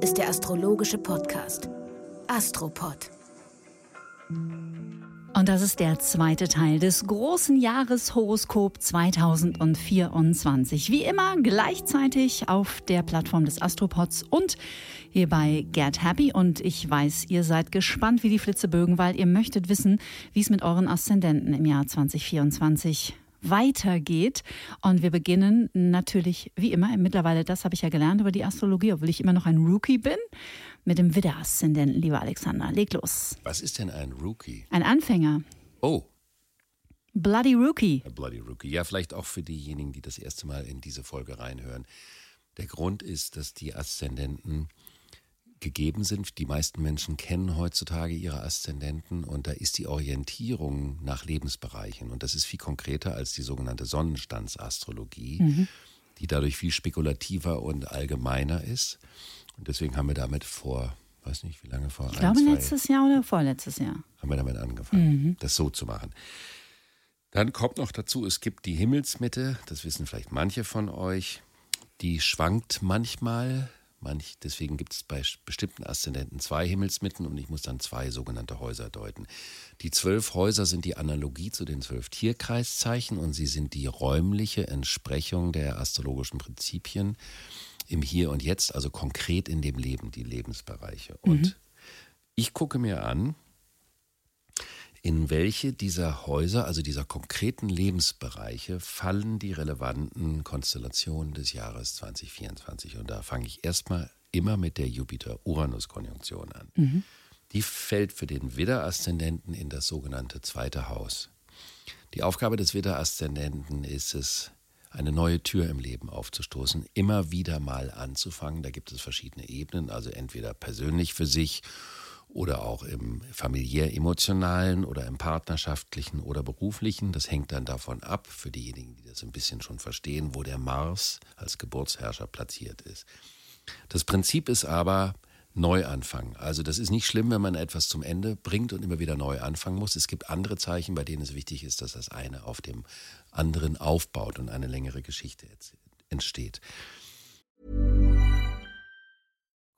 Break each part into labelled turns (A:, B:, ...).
A: Ist der astrologische Podcast Astropod.
B: Und das ist der zweite Teil des großen Jahreshoroskop 2024. Wie immer gleichzeitig auf der Plattform des Astropods und hier bei Get Happy. Und ich weiß, ihr seid gespannt wie die Flitzebögen, weil ihr möchtet wissen, wie es mit euren Aszendenten im Jahr 2024 weitergeht. Und wir beginnen natürlich, wie immer, mittlerweile, das habe ich ja gelernt über die Astrologie, obwohl ich immer noch ein Rookie bin, mit dem Widder-Aszendenten, lieber Alexander. Leg los.
C: Was ist denn ein Rookie?
B: Ein Anfänger.
C: Oh.
B: Bloody Rookie.
C: A Bloody Rookie. Ja, vielleicht auch für diejenigen, die das erste Mal in diese Folge reinhören. Der Grund ist, dass die Aszendenten gegeben sind. Die meisten Menschen kennen heutzutage ihre Aszendenten und da ist die Orientierung nach Lebensbereichen und das ist viel konkreter als die sogenannte Sonnenstandsastrologie, mhm. die dadurch viel spekulativer und allgemeiner ist. Und deswegen haben wir damit vor, weiß nicht, wie lange vor?
B: Ich glaube, zwei, letztes Jahr oder vorletztes Jahr.
C: Haben wir damit angefangen, mhm. das so zu machen. Dann kommt noch dazu, es gibt die Himmelsmitte, das wissen vielleicht manche von euch, die schwankt manchmal Manch, deswegen gibt es bei bestimmten Aszendenten zwei Himmelsmitten und ich muss dann zwei sogenannte Häuser deuten. Die zwölf Häuser sind die Analogie zu den zwölf Tierkreiszeichen und sie sind die räumliche Entsprechung der astrologischen Prinzipien im Hier und Jetzt, also konkret in dem Leben, die Lebensbereiche. Und mhm. ich gucke mir an, in welche dieser Häuser, also dieser konkreten Lebensbereiche, fallen die relevanten Konstellationen des Jahres 2024. Und da fange ich erstmal immer mit der Jupiter-Uranus-Konjunktion an. Mhm. Die fällt für den Widder-Aszendenten in das sogenannte zweite Haus. Die Aufgabe des Widder-Aszendenten ist es, eine neue Tür im Leben aufzustoßen, immer wieder mal anzufangen. Da gibt es verschiedene Ebenen, also entweder persönlich für sich oder auch im familiär-emotionalen oder im partnerschaftlichen oder beruflichen. Das hängt dann davon ab, für diejenigen, die das ein bisschen schon verstehen, wo der Mars als Geburtsherrscher platziert ist. Das Prinzip ist aber Neuanfang. Also das ist nicht schlimm, wenn man etwas zum Ende bringt und immer wieder neu anfangen muss. Es gibt andere Zeichen, bei denen es wichtig ist, dass das eine auf dem anderen aufbaut und eine längere Geschichte entsteht.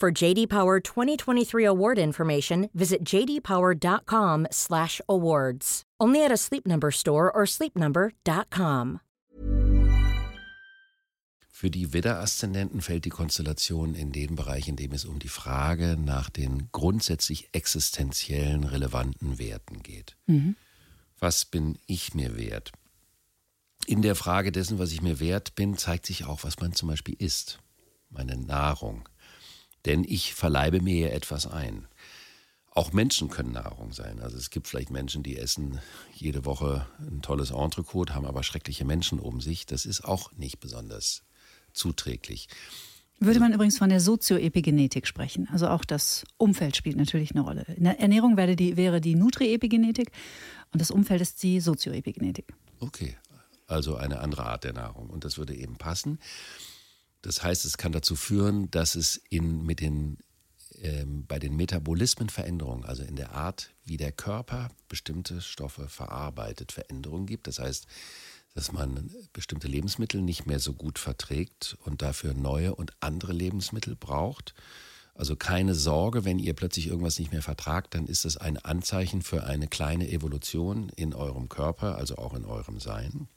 D: For JD Power 2023 award information, visit jdpower.com/awards. Only at a Sleep Number store or sleepnumber.com.
C: Für die Widder-Aszendenten fällt die Konstellation in den Bereich, in dem es um die Frage nach den grundsätzlich existenziellen relevanten Werten geht. Mhm. Was bin ich mir wert? In der Frage dessen, was ich mir wert bin, zeigt sich auch, was man zum Beispiel isst. Meine Nahrung denn ich verleibe mir ja etwas ein. Auch Menschen können Nahrung sein. Also es gibt vielleicht Menschen, die essen jede Woche ein tolles Entrecote, haben aber schreckliche Menschen um sich. Das ist auch nicht besonders zuträglich.
B: Würde also man übrigens von der Sozioepigenetik sprechen. Also auch das Umfeld spielt natürlich eine Rolle. In der Ernährung wäre die, wäre die Nutriepigenetik und das Umfeld ist die Sozioepigenetik.
C: Okay, also eine andere Art der Nahrung. Und das würde eben passen. Das heißt, es kann dazu führen, dass es in, mit den, ähm, bei den Metabolismenveränderungen, also in der Art, wie der Körper bestimmte Stoffe verarbeitet, Veränderungen gibt. Das heißt, dass man bestimmte Lebensmittel nicht mehr so gut verträgt und dafür neue und andere Lebensmittel braucht. Also keine Sorge, wenn ihr plötzlich irgendwas nicht mehr vertragt, dann ist das ein Anzeichen für eine kleine Evolution in eurem Körper, also auch in eurem Sein.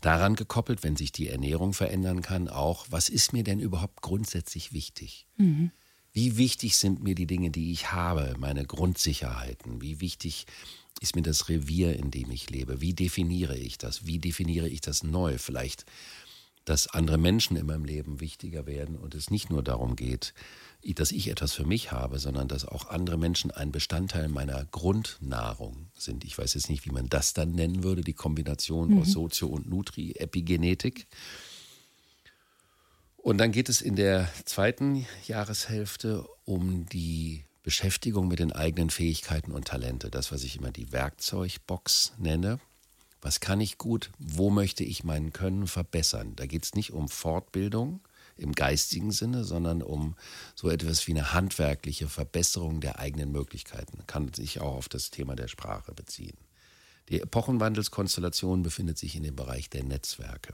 C: Daran gekoppelt, wenn sich die Ernährung verändern kann, auch, was ist mir denn überhaupt grundsätzlich wichtig? Mhm. Wie wichtig sind mir die Dinge, die ich habe, meine Grundsicherheiten? Wie wichtig ist mir das Revier, in dem ich lebe? Wie definiere ich das? Wie definiere ich das neu? Vielleicht, dass andere Menschen in meinem Leben wichtiger werden und es nicht nur darum geht, dass ich etwas für mich habe, sondern dass auch andere Menschen ein Bestandteil meiner Grundnahrung sind. Ich weiß jetzt nicht, wie man das dann nennen würde, die Kombination mhm. aus Sozio- und Nutri-Epigenetik. Und dann geht es in der zweiten Jahreshälfte um die Beschäftigung mit den eigenen Fähigkeiten und Talente. Das, was ich immer die Werkzeugbox nenne. Was kann ich gut? Wo möchte ich mein Können verbessern? Da geht es nicht um Fortbildung im geistigen Sinne, sondern um so etwas wie eine handwerkliche Verbesserung der eigenen Möglichkeiten. Kann sich auch auf das Thema der Sprache beziehen. Die Epochenwandelskonstellation befindet sich in dem Bereich der Netzwerke.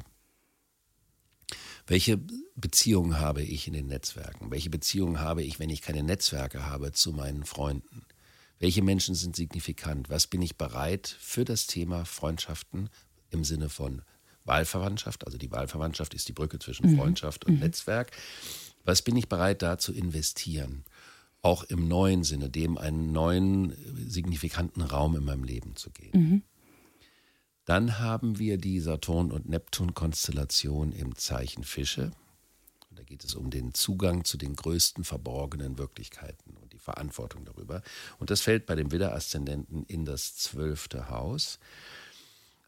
C: Welche Beziehungen habe ich in den Netzwerken? Welche Beziehungen habe ich, wenn ich keine Netzwerke habe, zu meinen Freunden? Welche Menschen sind signifikant? Was bin ich bereit für das Thema Freundschaften im Sinne von Wahlverwandtschaft? Also die Wahlverwandtschaft ist die Brücke zwischen mhm. Freundschaft und mhm. Netzwerk. Was bin ich bereit da zu investieren? Auch im neuen Sinne, dem einen neuen signifikanten Raum in meinem Leben zu geben. Mhm. Dann haben wir die Saturn- und Neptun-Konstellation im Zeichen Fische. da geht es um den Zugang zu den größten verborgenen Wirklichkeiten und Verantwortung darüber. Und das fällt bei dem Widder-Aszendenten in das zwölfte Haus.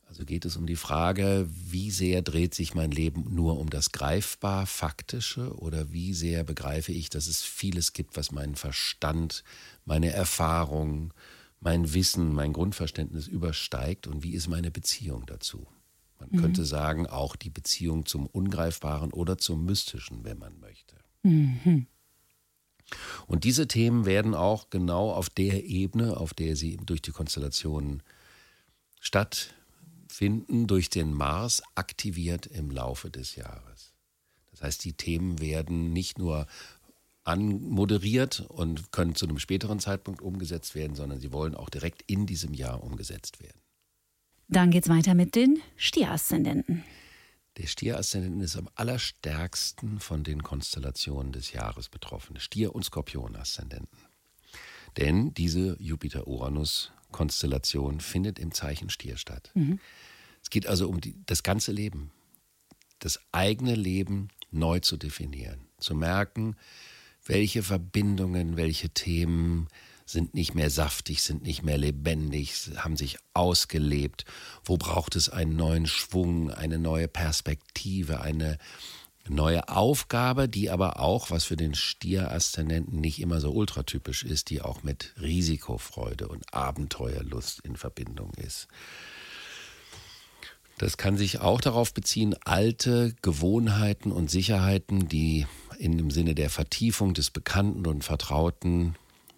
C: Also geht es um die Frage, wie sehr dreht sich mein Leben nur um das greifbar Faktische oder wie sehr begreife ich, dass es vieles gibt, was meinen Verstand, meine Erfahrung, mein Wissen, mein Grundverständnis übersteigt und wie ist meine Beziehung dazu? Man mhm. könnte sagen, auch die Beziehung zum Ungreifbaren oder zum Mystischen, wenn man möchte. Mhm. Und diese Themen werden auch genau auf der Ebene, auf der sie durch die Konstellationen stattfinden, durch den Mars aktiviert im Laufe des Jahres. Das heißt, die Themen werden nicht nur anmoderiert und können zu einem späteren Zeitpunkt umgesetzt werden, sondern sie wollen auch direkt in diesem Jahr umgesetzt werden.
B: Dann geht es weiter mit den Stieraszendenten.
C: Der Stieraszendenten ist am allerstärksten von den Konstellationen des Jahres betroffen. Stier- und Skorpion-Aszendenten. Denn diese Jupiter-Uranus-Konstellation findet im Zeichen Stier statt. Mhm. Es geht also um die, das ganze Leben, das eigene Leben neu zu definieren, zu merken, welche Verbindungen, welche Themen sind nicht mehr saftig, sind nicht mehr lebendig, haben sich ausgelebt. Wo braucht es einen neuen Schwung, eine neue Perspektive, eine neue Aufgabe, die aber auch, was für den Stier-Aszendenten nicht immer so ultratypisch ist, die auch mit Risikofreude und Abenteuerlust in Verbindung ist. Das kann sich auch darauf beziehen, alte Gewohnheiten und Sicherheiten, die in dem Sinne der Vertiefung des Bekannten und Vertrauten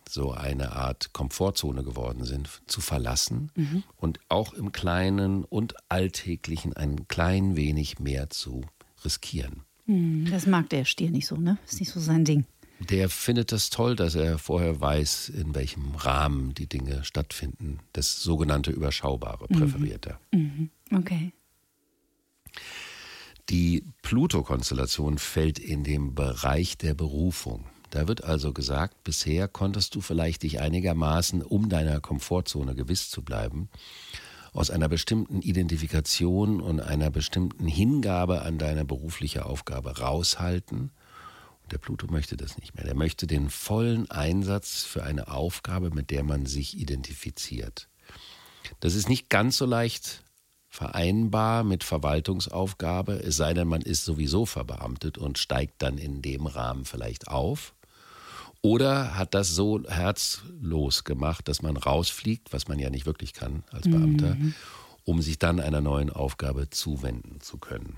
C: so eine Art Komfortzone geworden sind, zu verlassen mhm. und auch im Kleinen und Alltäglichen ein klein wenig mehr zu riskieren.
B: Mhm, das mag der Stier nicht so, ne? Ist nicht so sein Ding.
C: Der findet das toll, dass er vorher weiß, in welchem Rahmen die Dinge stattfinden. Das sogenannte Überschaubare mhm. präferiert er.
B: Mhm. Okay.
C: Die Pluto-Konstellation fällt in den Bereich der Berufung. Da wird also gesagt, bisher konntest du vielleicht dich einigermaßen, um deiner Komfortzone gewiss zu bleiben, aus einer bestimmten Identifikation und einer bestimmten Hingabe an deine berufliche Aufgabe raushalten. Und der Pluto möchte das nicht mehr. Der möchte den vollen Einsatz für eine Aufgabe, mit der man sich identifiziert. Das ist nicht ganz so leicht vereinbar mit Verwaltungsaufgabe, es sei denn, man ist sowieso verbeamtet und steigt dann in dem Rahmen vielleicht auf. Oder hat das so herzlos gemacht, dass man rausfliegt, was man ja nicht wirklich kann als Beamter, mhm. um sich dann einer neuen Aufgabe zuwenden zu können.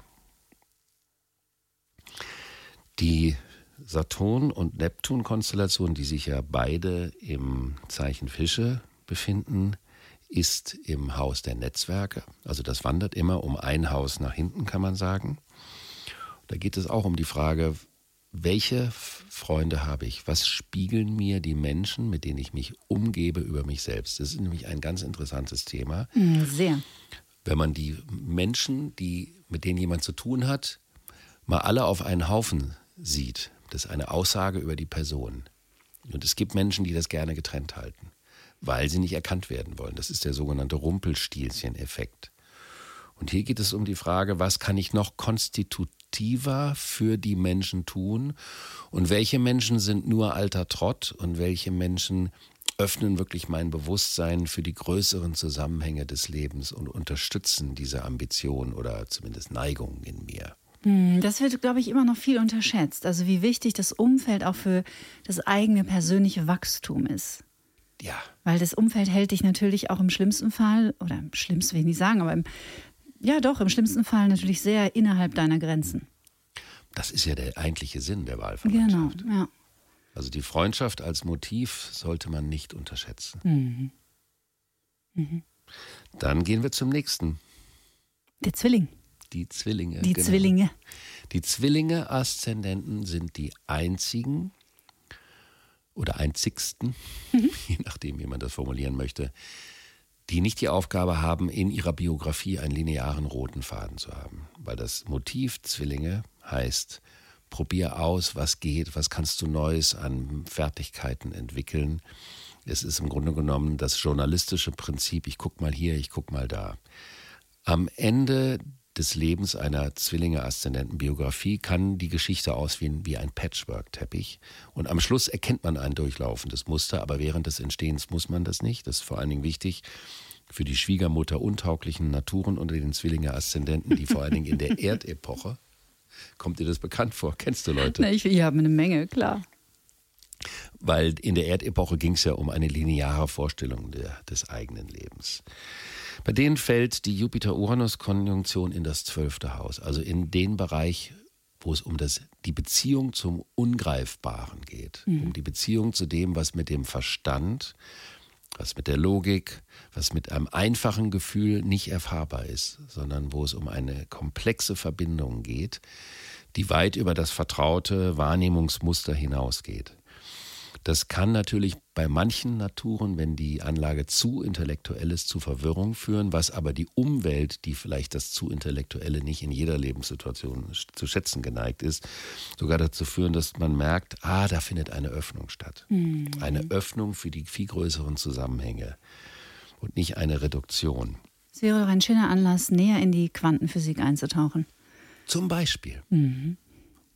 C: Die Saturn- und Neptun-Konstellation, die sich ja beide im Zeichen Fische befinden, ist im Haus der Netzwerke. Also das wandert immer um ein Haus nach hinten, kann man sagen. Da geht es auch um die Frage, welche Freunde habe ich? Was spiegeln mir die Menschen, mit denen ich mich umgebe, über mich selbst? Das ist nämlich ein ganz interessantes Thema.
B: Mm, sehr.
C: Wenn man die Menschen, die, mit denen jemand zu tun hat, mal alle auf einen Haufen sieht, das ist eine Aussage über die Person. Und es gibt Menschen, die das gerne getrennt halten weil sie nicht erkannt werden wollen. Das ist der sogenannte Rumpelstilzchen-Effekt. Und hier geht es um die Frage, was kann ich noch konstitutiver für die Menschen tun und welche Menschen sind nur alter Trott und welche Menschen öffnen wirklich mein Bewusstsein für die größeren Zusammenhänge des Lebens und unterstützen diese Ambition oder zumindest Neigung in mir.
B: Hm, das wird, glaube ich, immer noch viel unterschätzt. Also wie wichtig das Umfeld auch für das eigene persönliche Wachstum ist.
C: Ja.
B: Weil das Umfeld hält dich natürlich auch im schlimmsten Fall, oder im schlimmsten will ich nicht sagen, aber im, ja doch, im schlimmsten Fall natürlich sehr innerhalb deiner Grenzen.
C: Das ist ja der eigentliche Sinn der Wahlverwandtschaft.
B: Genau, ja.
C: Also die Freundschaft als Motiv sollte man nicht unterschätzen.
B: Mhm. Mhm.
C: Dann gehen wir zum nächsten.
B: Der Zwilling.
C: Die Zwillinge.
B: Die
C: genau.
B: Zwillinge.
C: Die Zwillinge-Aszendenten sind die einzigen oder einzigsten,
B: Mhm.
C: je nachdem, wie man das formulieren möchte, die nicht die Aufgabe haben, in ihrer Biografie einen linearen roten Faden zu haben. Weil das Motiv Zwillinge heißt, probier aus, was geht, was kannst du Neues an Fertigkeiten entwickeln. Es ist im Grunde genommen das journalistische Prinzip, ich guck mal hier, ich guck mal da. Am Ende des Lebens einer Zwillinge-Aszendenten-Biografie kann die Geschichte aussehen wie ein Patchwork-Teppich. Und am Schluss erkennt man ein durchlaufendes Muster, aber während des Entstehens muss man das nicht. Das ist vor allen Dingen wichtig für die Schwiegermutter untauglichen Naturen unter den Zwillinge-Aszendenten, die vor allen Dingen in der Erdepoche, kommt dir das bekannt vor? Kennst du Leute?
B: Na, ich, ich habe eine Menge, klar.
C: Weil in der Erdepoche ging es ja um eine lineare Vorstellung der, des eigenen Lebens. Bei denen fällt die Jupiter-Uranus-Konjunktion in das zwölfte Haus, also in den Bereich, wo es um das, die Beziehung zum Ungreifbaren geht, um die Beziehung zu dem, was mit dem Verstand, was mit der Logik, was mit einem einfachen Gefühl nicht erfahrbar ist, sondern wo es um eine komplexe Verbindung geht, die weit über das vertraute Wahrnehmungsmuster hinausgeht. Das kann natürlich bei manchen Naturen, wenn die Anlage zu intellektuell ist, zu Verwirrung führen, was aber die Umwelt, die vielleicht das zu Intellektuelle nicht in jeder Lebenssituation zu schätzen geneigt ist, sogar dazu führen, dass man merkt, ah, da findet eine Öffnung statt. Eine Öffnung für die viel größeren Zusammenhänge und nicht eine Reduktion.
B: Es wäre doch ein schöner Anlass, näher in die Quantenphysik einzutauchen.
C: Zum Beispiel.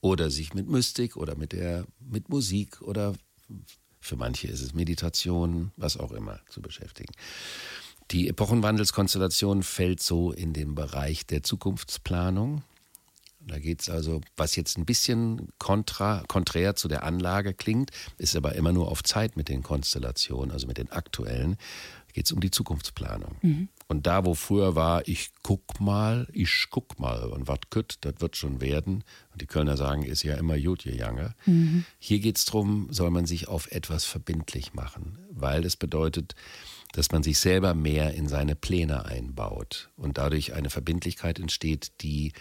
C: Oder sich mit Mystik oder mit der mit Musik oder für manche ist es Meditation, was auch immer zu beschäftigen. Die Epochenwandelskonstellation fällt so in den Bereich der Zukunftsplanung. Da geht es also, was jetzt ein bisschen kontra, konträr zu der Anlage klingt, ist aber immer nur auf Zeit mit den Konstellationen, also mit den aktuellen, geht es um die Zukunftsplanung. Und da, wo früher war, ich guck mal, ich guck mal und wat kütt, das wird schon werden. Und die Kölner sagen, ist ja immer gut, ihr Jange. Hier geht es darum, soll man sich auf etwas verbindlich machen, weil es bedeutet, dass man sich selber mehr in seine Pläne einbaut und dadurch eine Verbindlichkeit entsteht, die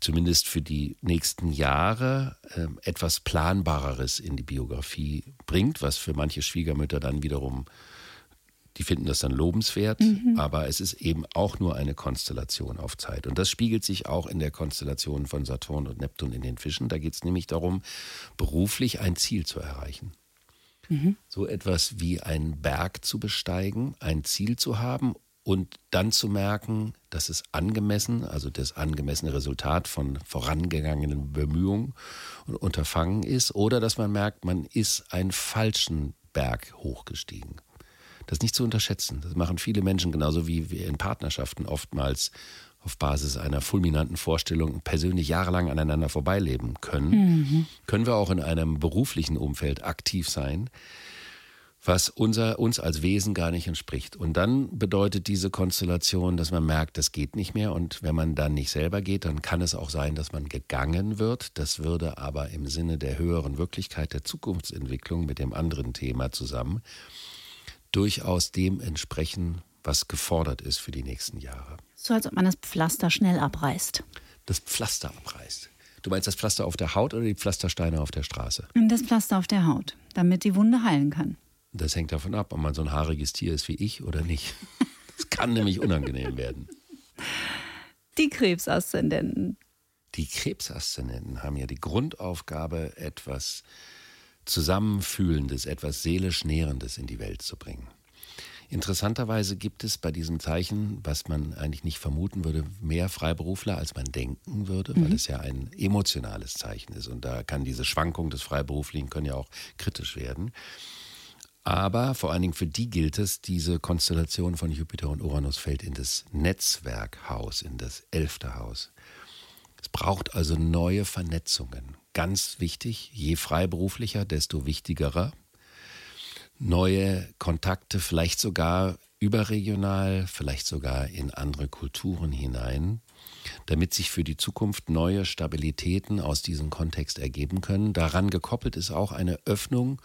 C: zumindest für die nächsten Jahre äh, etwas Planbareres in die Biografie bringt, was für manche Schwiegermütter dann wiederum die finden das dann lobenswert, aber es ist eben auch nur eine Konstellation auf Zeit. Und das spiegelt sich auch in der Konstellation von Saturn und Neptun in den Fischen. Da geht es nämlich darum, beruflich ein Ziel zu erreichen. So etwas wie einen Berg zu besteigen, ein Ziel zu haben und dann zu merken, dass es angemessen, also das angemessene Resultat von vorangegangenen Bemühungen und Unterfangen ist, oder dass man merkt, man ist einen falschen Berg hochgestiegen. Das ist nicht zu unterschätzen. Das machen viele Menschen genauso wie wir in Partnerschaften oftmals auf Basis einer fulminanten Vorstellung persönlich jahrelang aneinander vorbeileben können. Können wir auch in einem beruflichen Umfeld aktiv sein, was unser, uns als Wesen gar nicht entspricht. Und dann bedeutet diese Konstellation, dass man merkt, das geht nicht mehr. Und wenn man dann nicht selber geht, dann kann es auch sein, dass man gegangen wird. Das würde aber im Sinne der höheren Wirklichkeit der Zukunftsentwicklung mit dem anderen Thema zusammen durchaus dem entsprechen, was gefordert ist für die nächsten Jahre.
B: So als ob man das Pflaster schnell abreißt.
C: Das Pflaster abreißt. Du meinst das Pflaster auf der Haut oder die Pflastersteine auf der Straße?
B: Das Pflaster auf der Haut, damit die Wunde heilen kann.
C: Das hängt davon ab, ob man so ein haariges Tier ist wie ich oder nicht. Das kann nämlich unangenehm werden.
B: Die Krebsaszendenten.
C: Die Krebsaszendenten haben ja die Grundaufgabe, etwas Zusammenfühlendes, etwas seelisch Nährendes in die Welt zu bringen. Interessanterweise gibt es bei diesem Zeichen, was man eigentlich nicht vermuten würde, mehr Freiberufler, als man denken würde, weil es ja ein emotionales Zeichen ist. Und da kann diese Schwankung des Freiberuflichen können ja auch kritisch werden. Aber vor allen Dingen für die gilt es, diese Konstellation von Jupiter und Uranus fällt in das Netzwerkhaus, in das elfte Haus. Es braucht also neue Vernetzungen. Ganz wichtig, je freiberuflicher, desto wichtigerer. Neue Kontakte, vielleicht sogar überregional, vielleicht sogar in andere Kulturen hinein, damit sich für die Zukunft neue Stabilitäten aus diesem Kontext ergeben können. Daran gekoppelt ist auch eine Öffnung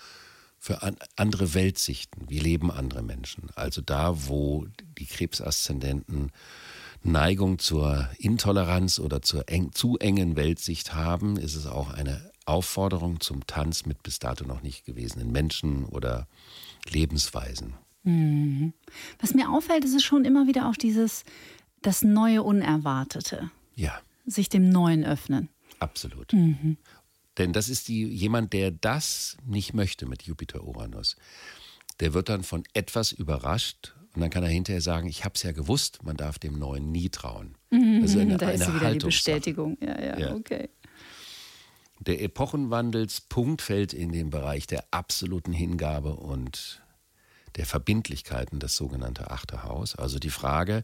C: für andere Weltsichten. Wie leben andere Menschen? Also da, wo die Krebsaszendenten Neigung zur Intoleranz oder zur eng, zu engen Weltsicht haben, ist es auch eine Aufforderung zum Tanz mit bis dato noch nicht gewesenen Menschen oder Lebensweisen.
B: Mhm. Was mir auffällt, ist es schon immer wieder auch dieses, das neue Unerwartete.
C: Ja.
B: Sich dem Neuen öffnen.
C: Absolut. Mhm. Denn das ist die, jemand, der das nicht möchte mit Jupiter-Uranus. Der wird dann von etwas überrascht und dann kann er hinterher sagen, ich habe es ja gewusst, man darf dem Neuen nie trauen.
B: Das ist eine, da ist eine wieder die Bestätigung. Ja, ja, ja, okay.
C: Der Epochenwandelspunkt fällt in den Bereich der absoluten Hingabe und der Verbindlichkeiten, das sogenannte achte Haus. Also die Frage,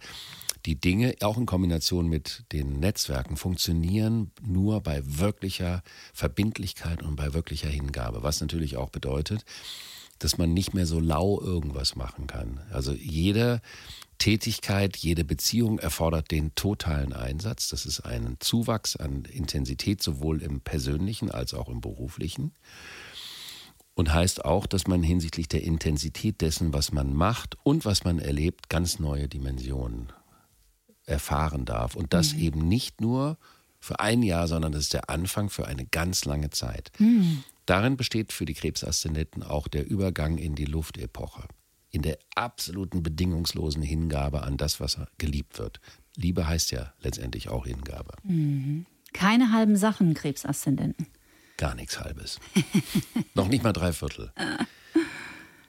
C: die Dinge auch in Kombination mit den Netzwerken funktionieren nur bei wirklicher Verbindlichkeit und bei wirklicher Hingabe. Was natürlich auch bedeutet, dass man nicht mehr so lau irgendwas machen kann. Also jede Tätigkeit, jede Beziehung erfordert den totalen Einsatz. Das ist ein Zuwachs an Intensität sowohl im persönlichen als auch im beruflichen. Und heißt auch, dass man hinsichtlich der Intensität dessen, was man macht und was man erlebt, ganz neue Dimensionen erfahren darf. Und das mhm. eben nicht nur für ein Jahr, sondern das ist der Anfang für eine ganz lange Zeit. Mhm. Darin besteht für die Krebsaszendenten auch der Übergang in die Luftepoche, in der absoluten bedingungslosen Hingabe an das, was geliebt wird. Liebe heißt ja letztendlich auch Hingabe.
B: Mhm. Keine halben Sachen, Krebsaszendenten.
C: Gar nichts Halbes. Noch nicht mal drei Viertel.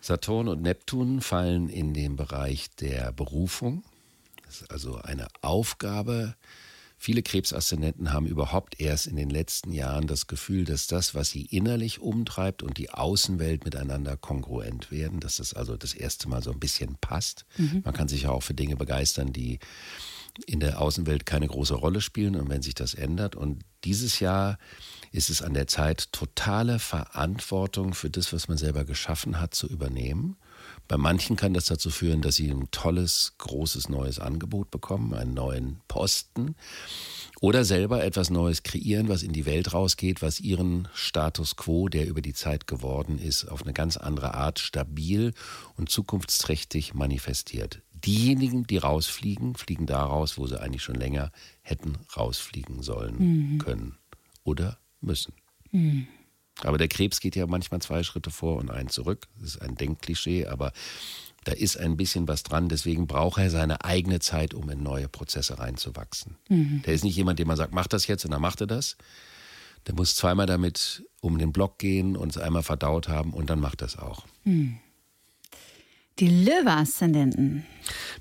C: Saturn und Neptun fallen in den Bereich der Berufung. Das ist also eine Aufgabe, Viele Krebsaszendenten haben überhaupt erst in den letzten Jahren das Gefühl, dass das, was sie innerlich umtreibt und die Außenwelt miteinander kongruent werden, dass das also das erste Mal so ein bisschen passt. Mhm. Man kann sich ja auch für Dinge begeistern, die in der Außenwelt keine große Rolle spielen und wenn sich das ändert. Und dieses Jahr ist es an der Zeit, totale Verantwortung für das, was man selber geschaffen hat, zu übernehmen bei manchen kann das dazu führen, dass sie ein tolles, großes neues Angebot bekommen, einen neuen Posten oder selber etwas Neues kreieren, was in die Welt rausgeht, was ihren Status quo, der über die Zeit geworden ist, auf eine ganz andere Art stabil und zukunftsträchtig manifestiert. Diejenigen, die rausfliegen, fliegen da raus, wo sie eigentlich schon länger hätten rausfliegen sollen, mhm. können oder müssen. Mhm. Aber der Krebs geht ja manchmal zwei Schritte vor und einen zurück. Das ist ein Denkklischee, aber da ist ein bisschen was dran. Deswegen braucht er seine eigene Zeit, um in neue Prozesse reinzuwachsen. Mhm. Der ist nicht jemand, dem man sagt, mach das jetzt und dann macht er das. Der muss zweimal damit um den Block gehen und es einmal verdaut haben und dann macht das auch. Mhm.
B: Die Löwe-Aszendenten.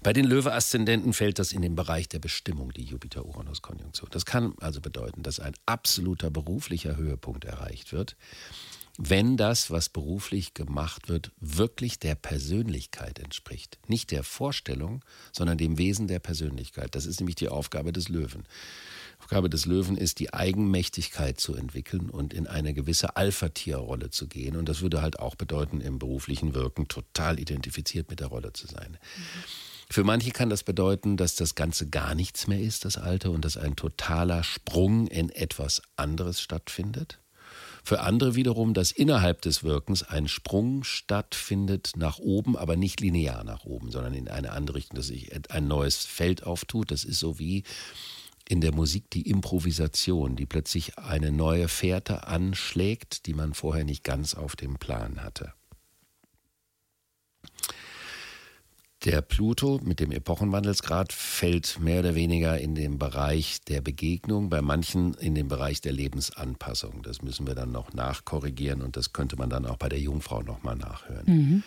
C: Bei den Löwe-Aszendenten fällt das in den Bereich der Bestimmung, die Jupiter-Uranus-Konjunktion. Das kann also bedeuten, dass ein absoluter beruflicher Höhepunkt erreicht wird, wenn das, was beruflich gemacht wird, wirklich der Persönlichkeit entspricht. Nicht der Vorstellung, sondern dem Wesen der Persönlichkeit. Das ist nämlich die Aufgabe des Löwen. Aufgabe des Löwen ist, die Eigenmächtigkeit zu entwickeln und in eine gewisse Alpha-Tier-Rolle zu gehen. Und das würde halt auch bedeuten, im beruflichen Wirken total identifiziert mit der Rolle zu sein. Mhm. Für manche kann das bedeuten, dass das Ganze gar nichts mehr ist, das Alte, und dass ein totaler Sprung in etwas anderes stattfindet. Für andere wiederum, dass innerhalb des Wirkens ein Sprung stattfindet nach oben, aber nicht linear nach oben, sondern in eine andere Richtung, dass sich ein neues Feld auftut. Das ist so wie in der Musik die Improvisation, die plötzlich eine neue Fährte anschlägt, die man vorher nicht ganz auf dem Plan hatte. Der Pluto mit dem Epochenwandelsgrad fällt mehr oder weniger in den Bereich der Begegnung, bei manchen in den Bereich der Lebensanpassung. Das müssen wir dann noch nachkorrigieren und das könnte man dann auch bei der Jungfrau nochmal nachhören. Mhm.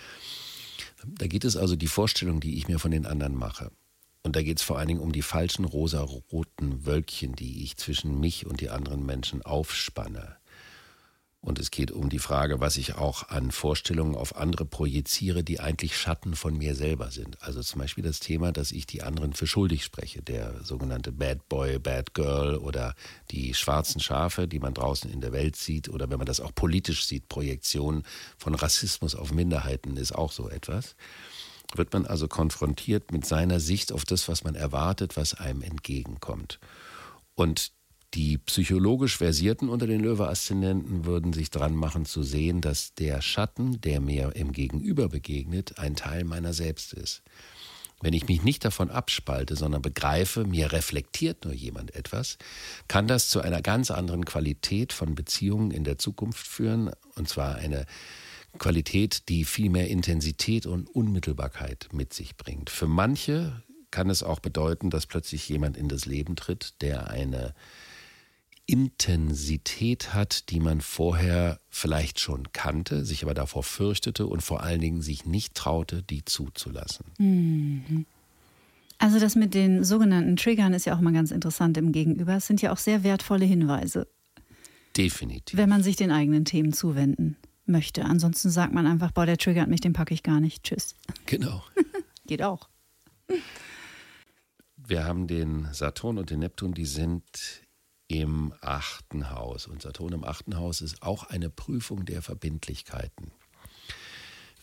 C: Da geht es also die Vorstellung, die ich mir von den anderen mache. Und da geht es vor allen Dingen um die falschen rosa-roten Wölkchen, die ich zwischen mich und die anderen Menschen aufspanne. Und es geht um die Frage, was ich auch an Vorstellungen auf andere projiziere, die eigentlich Schatten von mir selber sind. Also zum Beispiel das Thema, dass ich die anderen für schuldig spreche. Der sogenannte Bad Boy, Bad Girl oder die schwarzen Schafe, die man draußen in der Welt sieht. Oder wenn man das auch politisch sieht, Projektion von Rassismus auf Minderheiten ist auch so etwas. Wird man also konfrontiert mit seiner Sicht auf das, was man erwartet, was einem entgegenkommt. Und die psychologisch Versierten unter den Löwe-Aszendenten würden sich dran machen zu sehen, dass der Schatten, der mir im Gegenüber begegnet, ein Teil meiner selbst ist. Wenn ich mich nicht davon abspalte, sondern begreife, mir reflektiert nur jemand etwas, kann das zu einer ganz anderen Qualität von Beziehungen in der Zukunft führen, und zwar eine Qualität, die viel mehr Intensität und Unmittelbarkeit mit sich bringt. Für manche kann es auch bedeuten, dass plötzlich jemand in das Leben tritt, der eine Intensität hat, die man vorher vielleicht schon kannte, sich aber davor fürchtete und vor allen Dingen sich nicht traute, die zuzulassen.
B: Mhm. Also das mit den sogenannten Triggern ist ja auch mal ganz interessant im Gegenüber. Es sind ja auch sehr wertvolle Hinweise.
C: Definitiv.
B: Wenn man sich den eigenen Themen zuwenden möchte. Ansonsten sagt man einfach, boah, der triggert mich, den packe ich gar nicht. Tschüss.
C: Genau.
B: Geht auch.
C: Wir haben den Saturn und den Neptun, die sind im achten Haus. Und Saturn im achten Haus ist auch eine Prüfung der Verbindlichkeiten.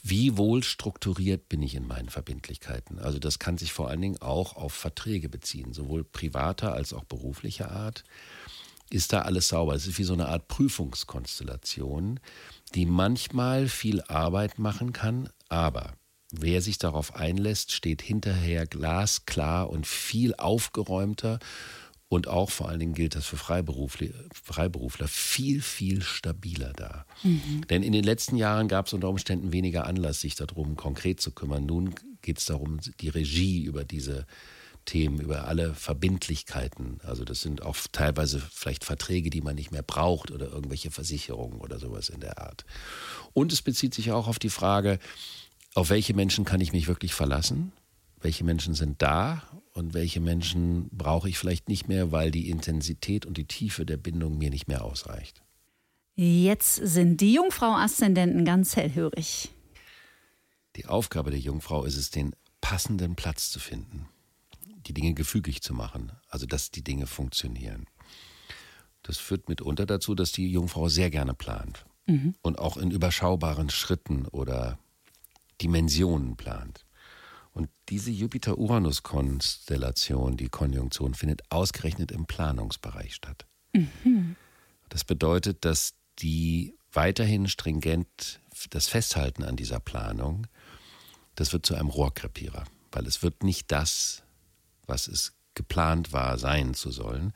C: Wie wohl strukturiert bin ich in meinen Verbindlichkeiten? Also das kann sich vor allen Dingen auch auf Verträge beziehen, sowohl privater als auch beruflicher Art. Ist da alles sauber? Es ist wie so eine Art Prüfungskonstellation, die manchmal viel Arbeit machen kann, aber wer sich darauf einlässt, steht hinterher glasklar und viel aufgeräumter und auch vor allen Dingen gilt das für Freiberufler, Freiberufler viel, viel stabiler da. Mhm. Denn in den letzten Jahren gab es unter Umständen weniger Anlass, sich darum konkret zu kümmern. Nun geht es darum, die Regie über diese Themen, über alle Verbindlichkeiten. Also das sind auch teilweise vielleicht Verträge, die man nicht mehr braucht oder irgendwelche Versicherungen oder sowas in der Art. Und es bezieht sich auch auf die Frage, auf welche Menschen kann ich mich wirklich verlassen? welche Menschen sind da und welche Menschen brauche ich vielleicht nicht mehr, weil die Intensität und die Tiefe der Bindung mir nicht mehr ausreicht.
B: Jetzt sind die Jungfrau-Aszendenten ganz hellhörig.
C: Die Aufgabe der Jungfrau ist es, den passenden Platz zu finden, die Dinge gefügig zu machen, also dass die Dinge funktionieren. Das führt mitunter dazu, dass die Jungfrau sehr gerne plant mhm. und auch in überschaubaren Schritten oder Dimensionen plant. Und diese Jupiter-Uranus-Konstellation, die Konjunktion, findet ausgerechnet im Planungsbereich statt. Mhm. Das bedeutet, dass die weiterhin stringent das Festhalten an dieser Planung, das wird zu einem Rohrkrepierer, weil es wird nicht das, was es geplant war, sein zu sollen.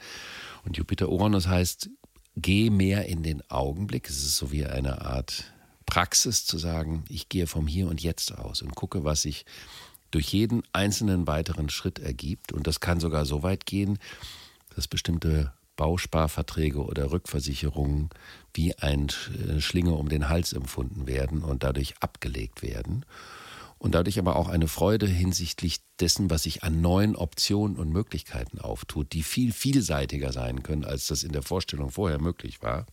C: Und Jupiter-Uranus heißt, geh mehr in den Augenblick. Es ist so wie eine Art Praxis zu sagen, ich gehe vom Hier und Jetzt aus und gucke, was ich durch jeden einzelnen weiteren Schritt ergibt. Und das kann sogar so weit gehen, dass bestimmte Bausparverträge oder Rückversicherungen wie ein äh, Schlinge um den Hals empfunden werden und dadurch abgelegt werden. Und dadurch aber auch eine Freude hinsichtlich dessen, was sich an neuen Optionen und Möglichkeiten auftut, die viel vielseitiger sein können, als das in der Vorstellung vorher möglich war.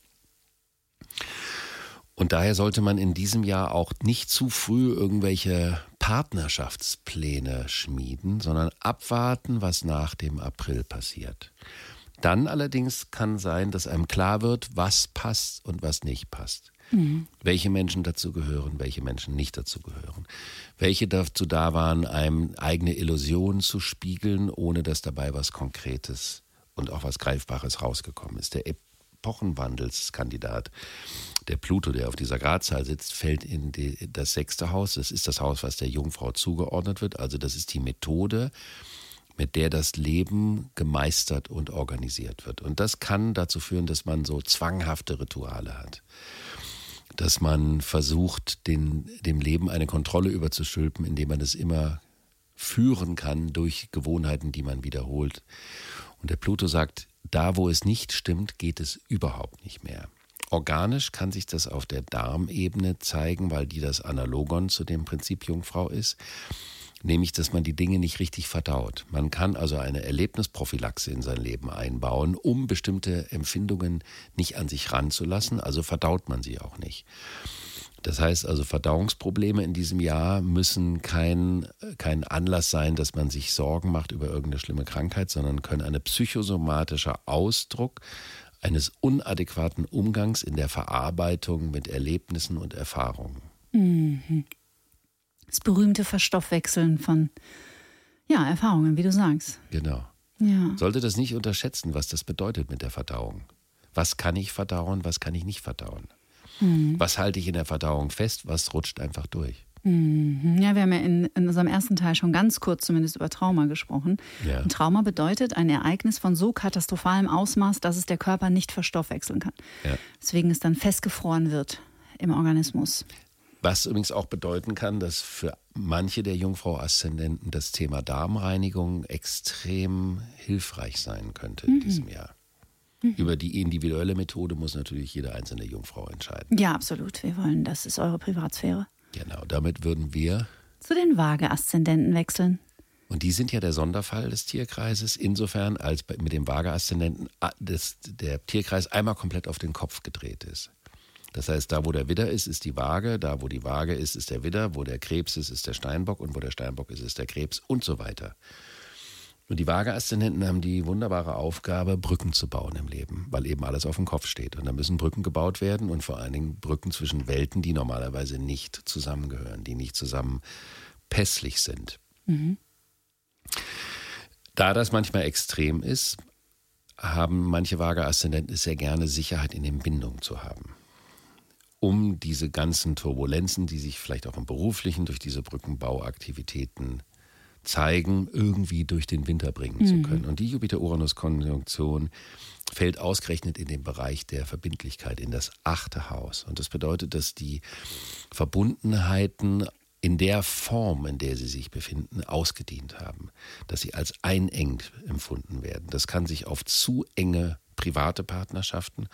C: Und daher sollte man in diesem Jahr auch nicht zu früh irgendwelche Partnerschaftspläne schmieden, sondern abwarten, was nach dem April passiert. Dann allerdings kann sein, dass einem klar wird, was passt und was nicht passt. Mhm. Welche Menschen dazu gehören, welche Menschen nicht dazu gehören. Welche dazu da waren, einem eigene Illusionen zu spiegeln, ohne dass dabei was Konkretes und auch was Greifbares rausgekommen ist. Der Epochenwandelskandidat. Der Pluto, der auf dieser Gradzahl sitzt, fällt in die, das sechste Haus. Das ist das Haus, was der Jungfrau zugeordnet wird. Also das ist die Methode, mit der das Leben gemeistert und organisiert wird. Und das kann dazu führen, dass man so zwanghafte Rituale hat. Dass man versucht, den, dem Leben eine Kontrolle überzuschülpen, indem man es immer führen kann durch Gewohnheiten, die man wiederholt. Und der Pluto sagt, da, wo es nicht stimmt, geht es überhaupt nicht mehr. Organisch kann sich das auf der Darmebene zeigen, weil die das Analogon zu dem Prinzip Jungfrau ist nämlich dass man die Dinge nicht richtig verdaut. Man kann also eine Erlebnisprophylaxe in sein Leben einbauen, um bestimmte Empfindungen nicht an sich ranzulassen, also verdaut man sie auch nicht. Das heißt also, Verdauungsprobleme in diesem Jahr müssen kein, kein Anlass sein, dass man sich Sorgen macht über irgendeine schlimme Krankheit, sondern können ein psychosomatischer Ausdruck eines unadäquaten Umgangs in der Verarbeitung mit Erlebnissen und Erfahrungen.
B: Mhm. Das berühmte Verstoffwechseln von ja, Erfahrungen, wie du sagst.
C: Genau.
B: Ja.
C: Sollte das nicht unterschätzen, was das bedeutet mit der Verdauung. Was kann ich verdauen, was kann ich nicht verdauen? Mhm. Was halte ich in der Verdauung fest, was rutscht einfach durch?
B: Mhm. Ja, wir haben ja in, in, unserem ersten Teil schon ganz kurz zumindest über Trauma gesprochen.
C: Ja.
B: Trauma bedeutet ein Ereignis von so katastrophalem Ausmaß, dass es der Körper nicht verstoffwechseln kann.
C: Ja.
B: Deswegen es dann festgefroren wird im Organismus.
C: Was übrigens auch bedeuten kann, dass für manche der Jungfrau-Aszendenten das Thema Darmreinigung extrem hilfreich sein könnte in diesem Jahr.
B: Mhm.
C: Über die individuelle Methode muss natürlich jede einzelne Jungfrau entscheiden.
B: Ja, absolut. Wir wollen, das ist eure Privatsphäre.
C: Genau, damit würden wir.
B: Zu den Waage-Aszendenten wechseln.
C: Und die sind ja der Sonderfall des Tierkreises, insofern als mit dem Waage-Aszendenten ah, der Tierkreis einmal komplett auf den Kopf gedreht ist. Das heißt, da wo der Widder ist, ist die Waage, da wo die Waage ist, ist der Widder, wo der Krebs ist, ist der Steinbock und wo der Steinbock ist, ist der Krebs und so weiter. Und die Waage-Aszendenten haben die wunderbare Aufgabe, Brücken zu bauen im Leben, weil eben alles auf dem Kopf steht. Und da müssen Brücken gebaut werden und vor allen Dingen Brücken zwischen Welten, die normalerweise nicht zusammengehören, die nicht zusammen pässlich sind. Da das manchmal extrem ist, haben manche Waage-Aszendenten es sehr gerne, Sicherheit in den Bindungen zu haben. Um diese ganzen Turbulenzen, die sich vielleicht auch im beruflichen durch diese Brückenbauaktivitäten zeigen, irgendwie durch den Winter bringen zu können. Und die Jupiter-Uranus-Konjunktion fällt ausgerechnet in den Bereich der Verbindlichkeit, in das achte Haus. Und das bedeutet, dass die Verbundenheiten in der Form, in der sie sich befinden, ausgedient haben, dass sie als einengt empfunden werden. Das kann sich auf zu enge private Partnerschaften,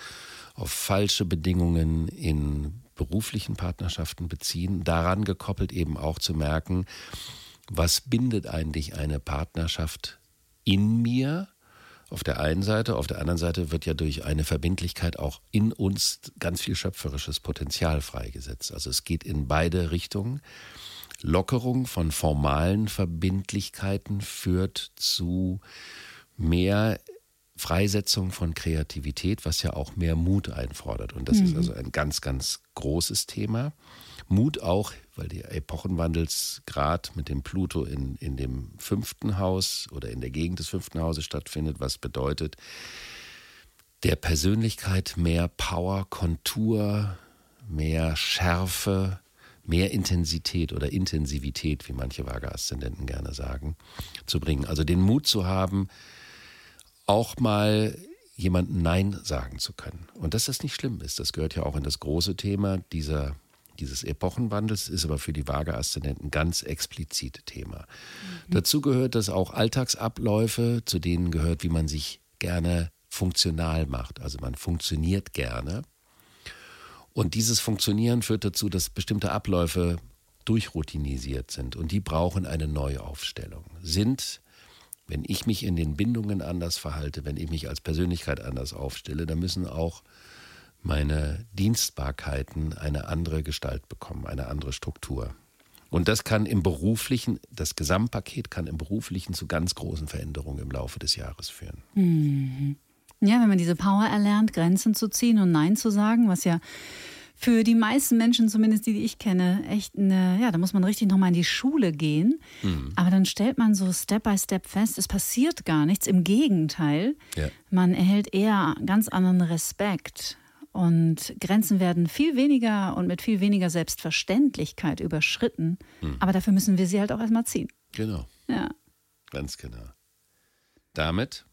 C: auf falsche Bedingungen in beruflichen Partnerschaften beziehen, daran gekoppelt eben auch zu merken, was bindet eigentlich eine Partnerschaft in mir auf der einen Seite, auf der anderen Seite wird ja durch eine Verbindlichkeit auch in uns ganz viel schöpferisches Potenzial freigesetzt. Also es geht in beide Richtungen. Lockerung von formalen Verbindlichkeiten führt zu mehr Freisetzung von Kreativität, was ja auch mehr Mut einfordert. Und das ist also ein ganz, ganz großes Thema. Mut auch, weil der Epochenwandelsgrad mit dem Pluto in, in dem fünften Haus oder in der Gegend des fünften Hauses stattfindet, was bedeutet, der Persönlichkeit mehr Power, Kontur, mehr Schärfe, mehr Intensität oder Intensivität, wie manche Waage-Aszendenten gerne sagen, zu bringen. Also den Mut zu haben, auch mal jemandem Nein sagen zu können. Und dass das nicht schlimm ist, das gehört ja auch in das große Thema dieser, dieses Epochenwandels, ist aber für die Waage-Aszendenten ganz explizit Thema. Dazu gehört, dass auch Alltagsabläufe, zu denen gehört, wie man sich gerne funktional macht. Also man funktioniert gerne. Und dieses Funktionieren führt dazu, dass bestimmte Abläufe durchroutinisiert sind und die brauchen eine Neuaufstellung. Sind, wenn ich mich in den Bindungen anders verhalte, wenn ich mich als Persönlichkeit anders aufstelle, dann müssen auch meine Dienstbarkeiten eine andere Gestalt bekommen, eine andere Struktur. Und das kann im beruflichen, das Gesamtpaket kann im beruflichen zu ganz großen Veränderungen im Laufe des Jahres führen.
B: Ja, wenn man diese Power erlernt, Grenzen zu ziehen und Nein zu sagen, was ja für die meisten Menschen, zumindest die, die ich kenne, echt eine, ja, da muss man richtig nochmal in die Schule gehen. Aber dann stellt man so Step by Step fest, es passiert gar nichts. Im Gegenteil,
C: Ja.
B: man erhält eher ganz anderen Respekt. Und Grenzen werden viel weniger und mit viel weniger Selbstverständlichkeit überschritten. Aber dafür müssen wir sie halt auch erstmal ziehen.
C: Genau,
B: Ja.
C: ganz genau. Damit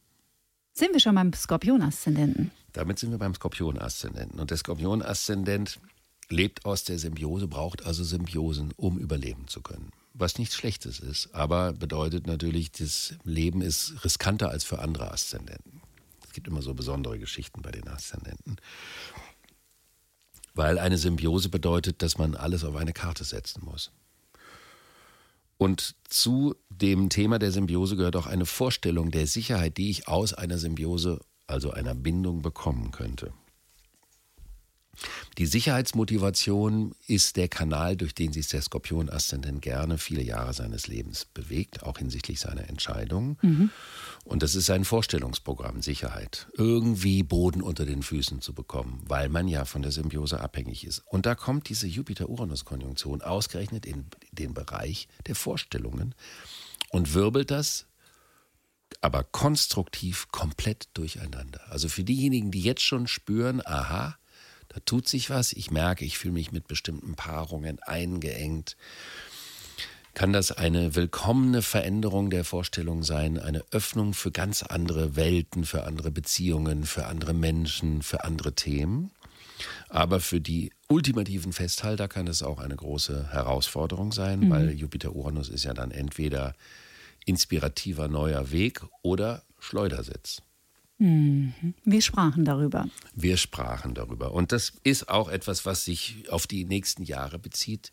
B: Sind wir schon beim Skorpion-Aszendenten?
C: Damit sind wir beim Skorpion-Aszendenten. Und der Skorpion-Aszendent lebt aus der Symbiose, braucht also Symbiosen, um überleben zu können. Was nichts Schlechtes ist, aber bedeutet natürlich, das Leben ist riskanter als für andere Aszendenten. Es gibt immer so besondere Geschichten bei den Aszendenten. weil eine Symbiose bedeutet, dass man alles auf eine Karte setzen muss. Und zu dem Thema der Symbiose gehört auch eine Vorstellung der Sicherheit, die ich aus einer Symbiose, also einer Bindung, bekommen könnte. Die Sicherheitsmotivation ist der Kanal, durch den sich der Skorpion-Aszendent gerne viele Jahre seines Lebens bewegt, auch hinsichtlich seiner Entscheidungen. Mhm. Und das ist sein Vorstellungsprogramm, Sicherheit. Irgendwie Boden unter den Füßen zu bekommen, weil man ja von der Symbiose abhängig ist. Und da kommt diese Jupiter-Uranus-Konjunktion ausgerechnet in den Bereich der Vorstellungen und wirbelt das aber konstruktiv komplett durcheinander. Also für diejenigen, die jetzt schon spüren, aha, da tut sich was. Ich merke, ich fühle mich mit bestimmten Paarungen eingeengt. Kann das eine willkommene Veränderung der Vorstellung sein, eine Öffnung für ganz andere Welten, für andere Beziehungen, für andere Menschen, für andere Themen? Aber für die ultimativen Festhalter kann es auch eine große Herausforderung sein, mhm. weil Jupiter-Uranus ist ja dann entweder inspirativer neuer Weg oder Schleudersitz.
B: Mhm. Wir sprachen darüber.
C: Wir sprachen darüber. Und das ist auch etwas, was sich auf die nächsten Jahre bezieht.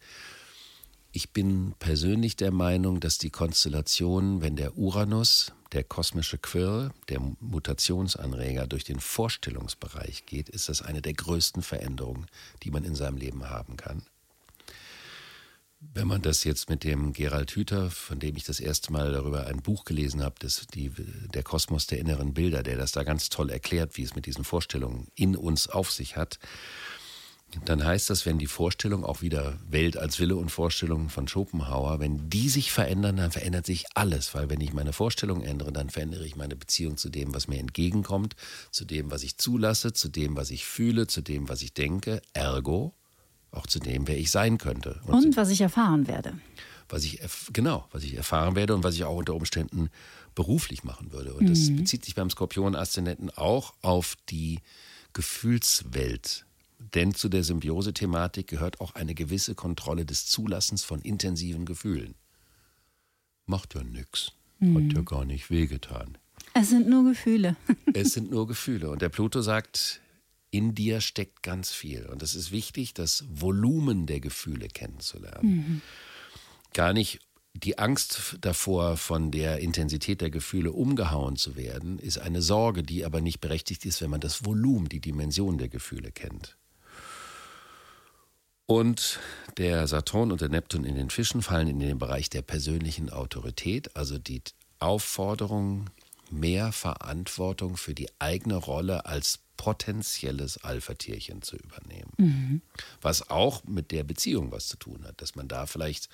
C: Ich bin persönlich der Meinung, dass die Konstellation, wenn der Uranus, der kosmische Quirl, der Mutationsanreger durch den Vorstellungsbereich geht, ist das eine der größten Veränderungen, die man in seinem Leben haben kann. Wenn man das jetzt mit dem Gerald Hüther, von dem ich das erste Mal darüber ein Buch gelesen habe, das die, der Kosmos der inneren Bilder, der das da ganz toll erklärt, wie es mit diesen Vorstellungen in uns auf sich hat, dann heißt das, wenn die Vorstellung auch wieder Welt als Wille und Vorstellung von Schopenhauer, wenn die sich verändern, dann verändert sich alles, weil wenn ich meine Vorstellung ändere, dann verändere ich meine Beziehung zu dem, was mir entgegenkommt, zu dem, was ich zulasse, zu dem, was ich fühle, zu dem, was ich denke, ergo auch zu dem, wer ich sein könnte.
B: Und, und was ich erfahren werde.
C: Was ich, genau, was ich erfahren werde und was ich auch unter Umständen beruflich machen würde. Und das mhm. bezieht sich beim Skorpion-Aszendenten auch auf die Gefühlswelt. Denn zu der Symbiose-Thematik gehört auch eine gewisse Kontrolle des Zulassens von intensiven Gefühlen. Macht ja nichts. Mhm. Hat ja gar nicht wehgetan.
B: Es sind nur Gefühle.
C: es sind nur Gefühle. Und der Pluto sagt, in dir steckt ganz viel. Und es ist wichtig, das Volumen der Gefühle kennenzulernen. Mhm. Gar nicht die Angst davor, von der Intensität der Gefühle umgehauen zu werden, ist eine Sorge, die aber nicht berechtigt ist, wenn man das Volumen, die Dimension der Gefühle kennt. Und der Saturn und der Neptun in den Fischen fallen in den Bereich der persönlichen Autorität, also die Aufforderung, mehr Verantwortung für die eigene Rolle als potenzielles Alpha-Tierchen zu übernehmen. Mhm. Was auch mit der Beziehung was zu tun hat, dass man da vielleicht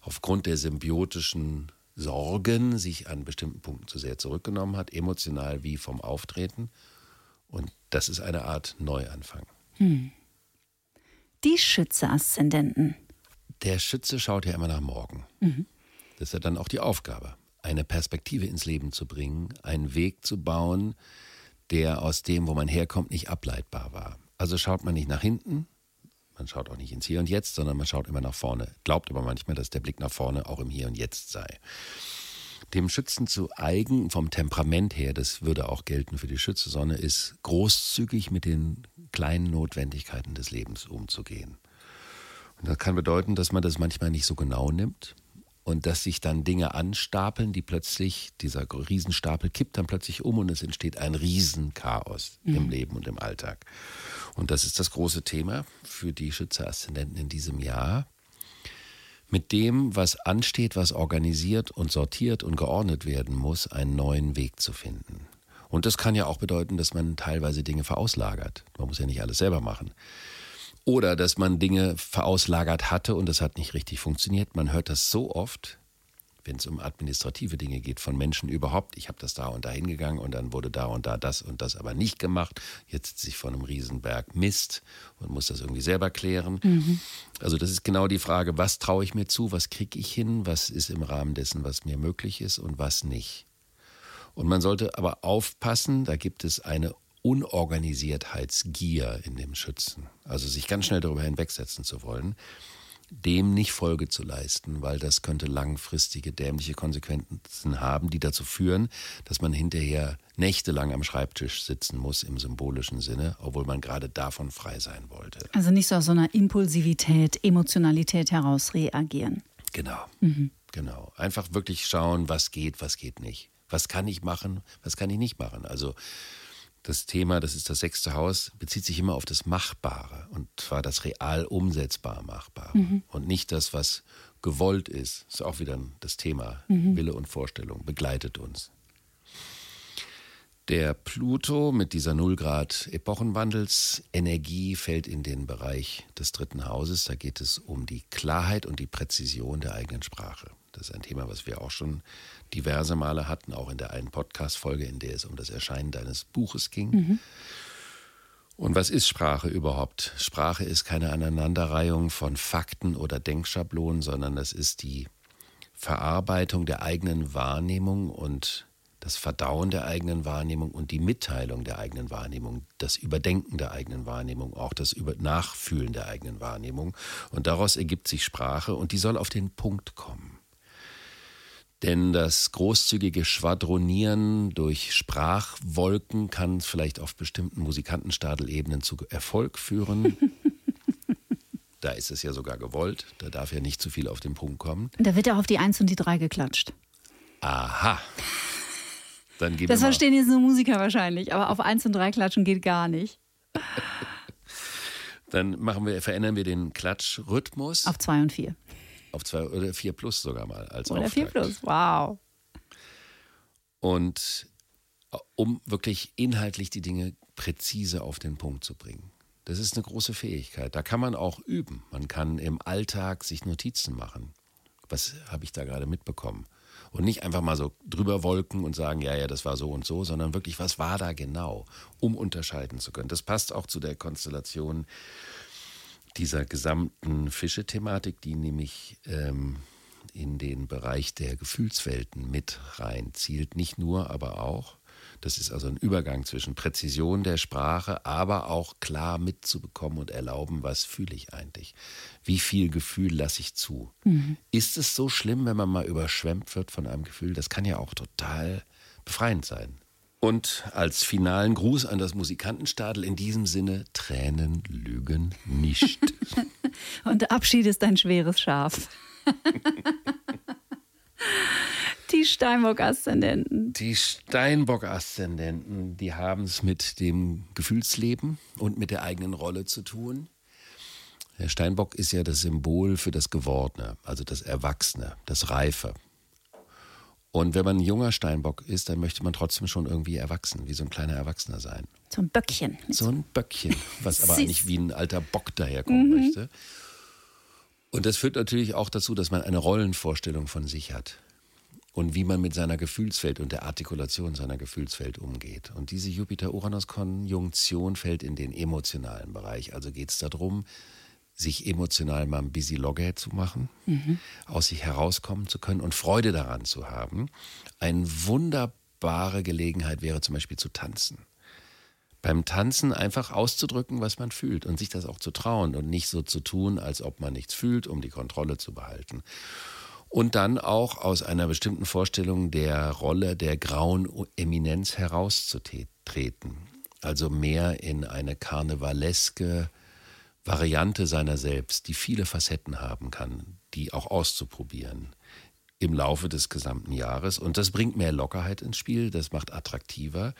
C: aufgrund der symbiotischen Sorgen sich an bestimmten Punkten zu sehr zurückgenommen hat, emotional wie vom Auftreten. Und das ist eine Art Neuanfang. Hm.
B: Die Schütze-Aszendenten.
C: Der Schütze schaut ja immer nach morgen. Mhm. Das ist ja dann auch die Aufgabe, eine Perspektive ins Leben zu bringen, einen Weg zu bauen, der aus dem, wo man herkommt, nicht ableitbar war. Also schaut man nicht nach hinten, man schaut auch nicht ins Hier und Jetzt, sondern man schaut immer nach vorne. Glaubt aber manchmal, dass der Blick nach vorne auch im Hier und Jetzt sei. Dem Schützen zu eigen, vom Temperament her, das würde auch gelten für die Schütze-Sonne, ist großzügig mit den kleinen Notwendigkeiten des Lebens umzugehen. Und das kann bedeuten, dass man das manchmal nicht so genau nimmt, und dass sich dann Dinge anstapeln, die plötzlich, dieser Riesenstapel kippt dann plötzlich um und es entsteht ein Riesenchaos mhm. im Leben und im Alltag. Und das ist das große Thema für die Schütze-Aszendenten in diesem Jahr. Mit dem, was ansteht, was organisiert und sortiert und geordnet werden muss, einen neuen Weg zu finden. Und das kann ja auch bedeuten, dass man teilweise Dinge verauslagert. Man muss ja nicht alles selber machen. Oder dass man Dinge verauslagert hatte und das hat nicht richtig funktioniert. Man hört das so oft, wenn es um administrative Dinge geht, von Menschen überhaupt. Ich habe das da und da hingegangen und dann wurde da und da das und das aber nicht gemacht. Jetzt sitze ich vor einem Riesenberg Mist und muss das irgendwie selber klären. Mhm. Also das ist genau die Frage, was traue ich mir zu, was kriege ich hin, was ist im Rahmen dessen, was mir möglich ist und was nicht. Und man sollte aber aufpassen, da gibt es eine Unorganisiertheitsgier in dem Schützen. Also sich ganz schnell darüber hinwegsetzen zu wollen. dem nicht Folge zu leisten, weil das könnte langfristige dämliche Konsequenzen haben, die dazu führen, dass man hinterher nächtelang am Schreibtisch sitzen muss im symbolischen Sinne, obwohl man gerade davon frei sein wollte.
B: Also nicht so aus so einer Impulsivität, Emotionalität heraus reagieren.
C: Genau. Mhm. Genau. Einfach wirklich schauen, was geht, was geht nicht. Was kann ich machen, was kann ich nicht machen. Also das Thema, das ist das sechste Haus, bezieht sich immer auf das Machbare und zwar das real umsetzbar Machbare mhm. und nicht das, was gewollt ist. Das ist auch wieder das Thema. Mhm. Wille und Vorstellung begleitet uns. Der Pluto mit dieser Nullgrad Epochenwandelsenergie fällt in den Bereich des dritten Hauses. Da geht es um die Klarheit und die Präzision der eigenen Sprache. Das ist ein Thema, was wir auch schon diverse Male hatten, auch in der einen Podcast-Folge, in der es um das Erscheinen deines Buches ging. Mhm. Und was ist Sprache überhaupt? Sprache ist keine Aneinanderreihung von Fakten oder Denkschablonen, sondern das ist die Verarbeitung der eigenen Wahrnehmung und das Verdauen der eigenen Wahrnehmung und die Mitteilung der eigenen Wahrnehmung, das Überdenken der eigenen Wahrnehmung, auch das Über Nachfühlen der eigenen Wahrnehmung. Und daraus ergibt sich Sprache und die soll auf den Punkt kommen. Denn das großzügige Schwadronieren durch Sprachwolken kann vielleicht auf bestimmten Musikantenstadelebenen zu Erfolg führen. da ist es ja sogar gewollt. Da darf ja nicht zu viel auf den Punkt kommen.
B: Da wird ja auf die Eins und die Drei geklatscht.
C: Aha.
B: Dann das verstehen jetzt nur Musiker wahrscheinlich, aber auf 1 und 3 klatschen geht gar nicht.
C: Dann machen wir, verändern wir den Klatschrhythmus.
B: Auf 2 und 4.
C: Auf 2 oder 4 plus sogar mal als
B: Oder 4 plus, wow.
C: Und äh, um wirklich inhaltlich die Dinge präzise auf den Punkt zu bringen. Das ist eine große Fähigkeit. Da kann man auch üben. Man kann im Alltag sich Notizen machen. Was habe ich da gerade mitbekommen? Und nicht einfach mal so drüber wolken und sagen, ja, ja, das war so und so, sondern wirklich, was war da genau, um unterscheiden zu können. Das passt auch zu der Konstellation dieser gesamten Fische-Thematik, die nämlich ähm, in den Bereich der Gefühlswelten mit reinzielt. Nicht nur, aber auch. Das ist also ein Übergang zwischen Präzision der Sprache, aber auch klar mitzubekommen und erlauben, was fühle ich eigentlich? Wie viel Gefühl lasse ich zu? Mhm. Ist es so schlimm, wenn man mal überschwemmt wird von einem Gefühl? Das kann ja auch total befreiend sein. Und als finalen Gruß an das Musikantenstadel in diesem Sinne, Tränen lügen nicht.
B: und der Abschied ist ein schweres Schaf. Die Steinbock-Aszendenten.
C: Die Steinbock-Aszendenten, die haben es mit dem Gefühlsleben und mit der eigenen Rolle zu tun. Der Steinbock ist ja das Symbol für das Gewordene, also das Erwachsene, das Reife. Und wenn man ein junger Steinbock ist, dann möchte man trotzdem schon irgendwie erwachsen, wie so ein kleiner Erwachsener sein.
B: So ein Böckchen.
C: So ein Böckchen, was aber eigentlich wie ein alter Bock daherkommen mhm. möchte. Und das führt natürlich auch dazu, dass man eine Rollenvorstellung von sich hat und wie man mit seiner Gefühlswelt und der Artikulation seiner Gefühlswelt umgeht. Und diese Jupiter-Uranus-Konjunktion fällt in den emotionalen Bereich. Also geht es darum, sich emotional mal ein busy Logger zu machen, mhm. aus sich herauskommen zu können und Freude daran zu haben. Eine wunderbare Gelegenheit wäre zum Beispiel zu tanzen. Beim Tanzen einfach auszudrücken, was man fühlt und sich das auch zu trauen und nicht so zu tun, als ob man nichts fühlt, um die Kontrolle zu behalten und dann auch aus einer bestimmten Vorstellung der Rolle der grauen Eminenz herauszutreten. Also mehr in eine karnevaleske Variante seiner selbst, die viele Facetten haben kann, die auch auszuprobieren im Laufe des gesamten Jahres. Und das bringt mehr Lockerheit ins Spiel, das macht attraktiver,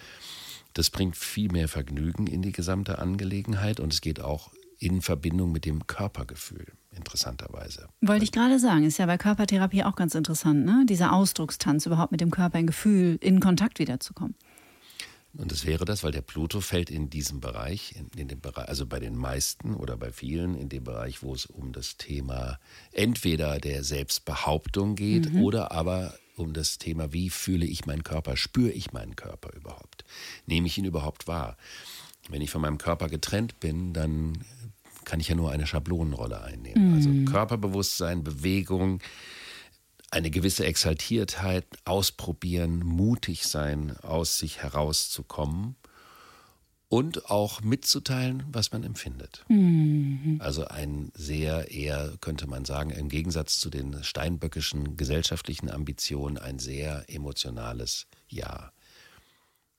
C: das bringt viel mehr Vergnügen in die gesamte Angelegenheit und es geht auch in Verbindung mit dem Körpergefühl, interessanterweise.
B: Wollte ich gerade sagen, ist ja bei Körpertherapie auch ganz interessant, ne? dieser Ausdruckstanz, überhaupt mit dem Körper in Gefühl, in Kontakt wiederzukommen.
C: Und das wäre das, weil der Pluto fällt in diesem Bereich, in, in dem Bereich, also bei den meisten oder bei vielen, in dem Bereich, wo es um das Thema entweder der Selbstbehauptung geht mhm. oder aber um das Thema, wie fühle ich meinen Körper, spüre ich meinen Körper überhaupt, nehme ich ihn überhaupt wahr. Wenn ich von meinem Körper getrennt bin, dann kann ich ja nur eine Schablonenrolle einnehmen. Also mhm. Also Körperbewusstsein, Bewegung, eine gewisse Exaltiertheit, ausprobieren, mutig sein, aus sich herauszukommen und auch mitzuteilen, was man empfindet. Also ein sehr eher, könnte man sagen, im Gegensatz zu den steinböckischen gesellschaftlichen Ambitionen, ein sehr emotionales Jahr.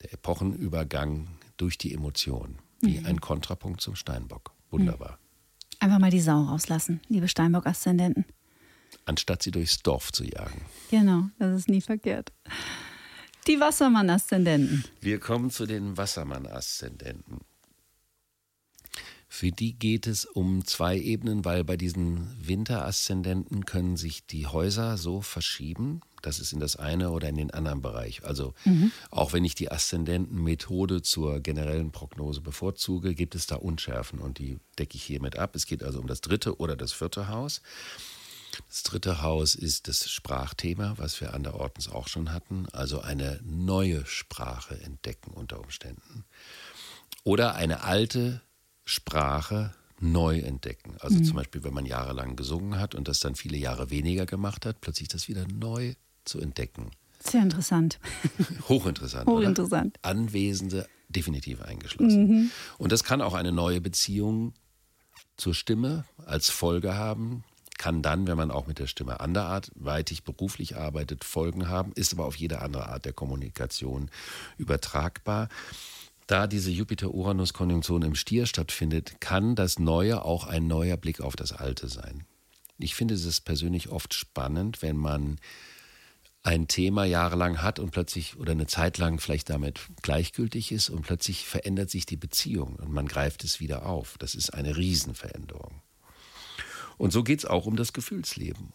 C: Der Epochenübergang durch die Emotion, wie ein Kontrapunkt zum Steinbock. Wunderbar.
B: Einfach mal die Sau rauslassen, liebe Steinbock-Aszendenten.
C: Anstatt sie durchs Dorf zu jagen.
B: Genau, das ist nie verkehrt. Die Wassermann-Aszendenten.
C: Wir kommen zu den Wassermann-Aszendenten. Für die geht es um zwei Ebenen, weil bei diesen Winter-Aszendenten können sich die Häuser so verschieben, dass es in das eine oder in den anderen Bereich. Also auch wenn ich die Aszendentenmethode zur generellen Prognose bevorzuge, gibt es da Unschärfen und die decke ich hiermit ab. Es geht also um das dritte oder das vierte Haus. Das dritte Haus ist das Sprachthema, was wir anderortens auch schon hatten, also eine neue Sprache entdecken unter Umständen. Oder eine alte Sprache neu entdecken. Also zum Beispiel, wenn man jahrelang gesungen hat und das dann viele Jahre weniger gemacht hat, plötzlich das wieder neu zu entdecken.
B: Sehr interessant.
C: Hochinteressant.
B: Hochinteressant.
C: Oder? Anwesende definitiv eingeschlossen. Und das kann auch eine neue Beziehung zur Stimme als Folge haben. Kann dann, wenn man auch mit der Stimme anderweitig beruflich arbeitet, Folgen haben, ist aber auf jede andere Art der Kommunikation übertragbar. Da diese Jupiter-Uranus-Konjunktion im Stier stattfindet, kann das Neue auch ein neuer Blick auf das Alte sein. Ich finde es persönlich oft spannend, wenn man ein Thema jahrelang hat und plötzlich oder eine Zeit lang vielleicht damit gleichgültig ist und plötzlich verändert sich die Beziehung und man greift es wieder auf. Das ist eine Riesenveränderung. Und so geht es auch um das Gefühlsleben.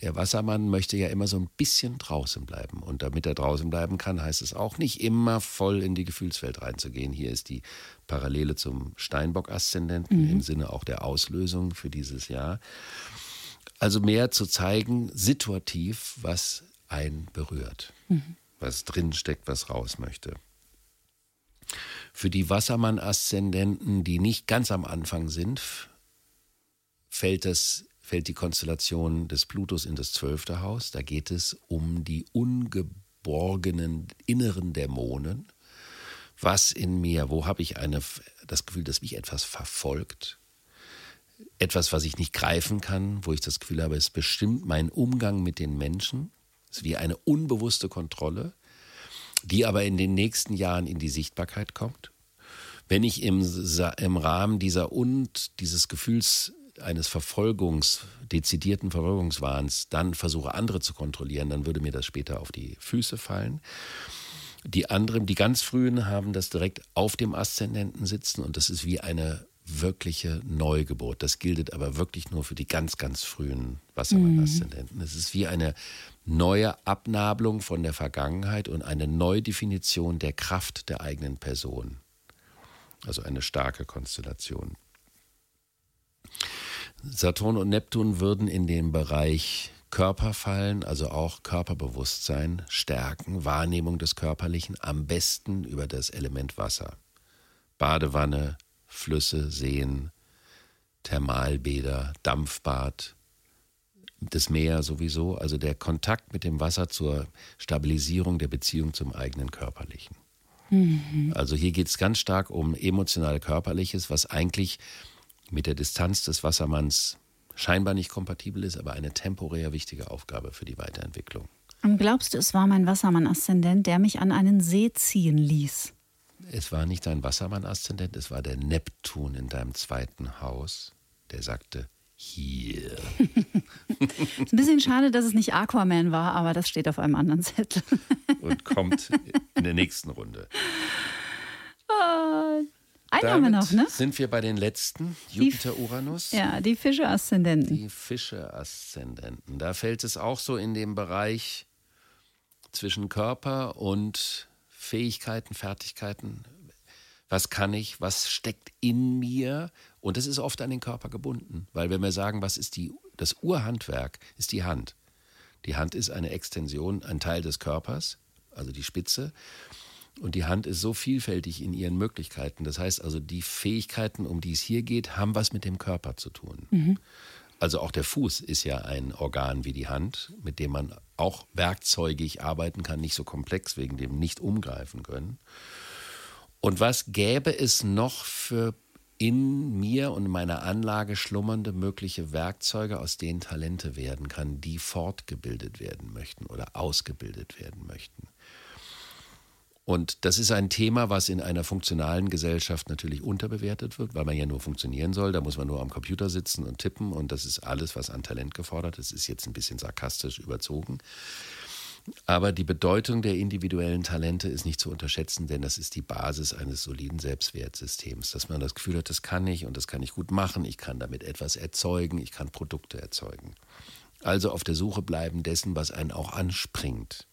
C: Der Wassermann möchte ja immer so ein bisschen draußen bleiben. Und damit er draußen bleiben kann, heißt es auch nicht immer voll in die Gefühlswelt reinzugehen. Hier ist die Parallele zum Steinbock-Aszendenten im Sinne auch der Auslösung für dieses Jahr. Also mehr zu zeigen, situativ, was einen berührt, was drin steckt, was raus möchte. Für die Wassermann-Aszendenten, die nicht ganz am Anfang sind, fällt, das, fällt die Konstellation des Plutos in das zwölfte Haus. Da geht es um die ungeborgenen inneren Dämonen. Was in mir, wo habe ich eine, das Gefühl, dass mich etwas verfolgt? Etwas, was ich nicht greifen kann, wo ich das Gefühl habe, es bestimmt meinen Umgang mit den Menschen. Es ist wie eine unbewusste Kontrolle, die aber in den nächsten Jahren in die Sichtbarkeit kommt. Wenn ich im, im Rahmen dieser und dieses Gefühls eines Verfolgungs, dezidierten Verfolgungswahns dann versuche, andere zu kontrollieren, dann würde mir das später auf die Füße fallen. Die anderen, die ganz frühen, haben das direkt auf dem Aszendenten sitzen und das ist wie eine wirkliche Neugeburt. Das gilt aber wirklich nur für die ganz, ganz frühen Wassermann-Aszendenten. Es ist wie eine neue Abnabelung von der Vergangenheit und eine Neudefinition der Kraft der eigenen Person. Also eine starke Konstellation. Saturn und Neptun würden in den Bereich Körper fallen, also auch Körperbewusstsein, Stärken, Wahrnehmung des Körperlichen, am besten über das Element Wasser. Badewanne, Flüsse, Seen, Thermalbäder, Dampfbad, das Meer sowieso, also der Kontakt mit dem Wasser zur Stabilisierung der Beziehung zum eigenen Körperlichen. Also hier geht es ganz stark um emotional Körperliches, was eigentlich mit der Distanz des Wassermanns scheinbar nicht kompatibel ist, aber eine temporär wichtige Aufgabe für die Weiterentwicklung.
B: Und glaubst du, es war mein Wassermann-Aszendent, der mich an einen See ziehen ließ?
C: Es war nicht dein Wassermann-Aszendent, es war der Neptun in deinem zweiten Haus, der sagte, hier.
B: Ist ein bisschen schade, dass es nicht Aquaman war, aber das steht auf einem anderen Zettel.
C: und kommt in der nächsten Runde.
B: Einen haben wir noch, ne?
C: sind wir bei den letzten, Jupiter-Uranus.
B: Ja, die Fische-Aszendenten.
C: Die Fische-Aszendenten. Da fällt es auch so in den Bereich zwischen Körper und Fähigkeiten, Fertigkeiten. Was kann ich? Was steckt in mir? Und das ist oft an den Körper gebunden. Weil wenn wir sagen, was ist die, das Urhandwerk, ist die Hand. Die Hand ist eine Extension, ein Teil des Körpers, also die Spitze. Und die Hand ist so vielfältig in ihren Möglichkeiten. Das heißt also, die Fähigkeiten, um die es hier geht, haben was mit dem Körper zu tun. Also auch der Fuß ist ja ein Organ wie die Hand, mit dem man auch werkzeugig arbeiten kann, nicht so komplex wegen dem nicht umgreifen können. Und was gäbe es noch für in mir und meiner Anlage schlummernde mögliche Werkzeuge, aus denen Talente werden kann, die fortgebildet werden möchten oder ausgebildet werden möchten? Und das ist ein Thema, was in einer funktionalen Gesellschaft natürlich unterbewertet wird, weil man ja nur funktionieren soll. Da muss man nur am Computer sitzen und tippen und das ist alles, was an Talent gefordert ist. Ist jetzt ein bisschen sarkastisch überzogen. Aber die Bedeutung der individuellen Talente ist nicht zu unterschätzen, denn das ist die Basis eines soliden Selbstwertsystems, dass man das Gefühl hat, das kann ich und das kann ich gut machen, ich kann damit etwas erzeugen, ich kann Produkte erzeugen. Also auf der Suche bleiben dessen, was einen auch anspringt.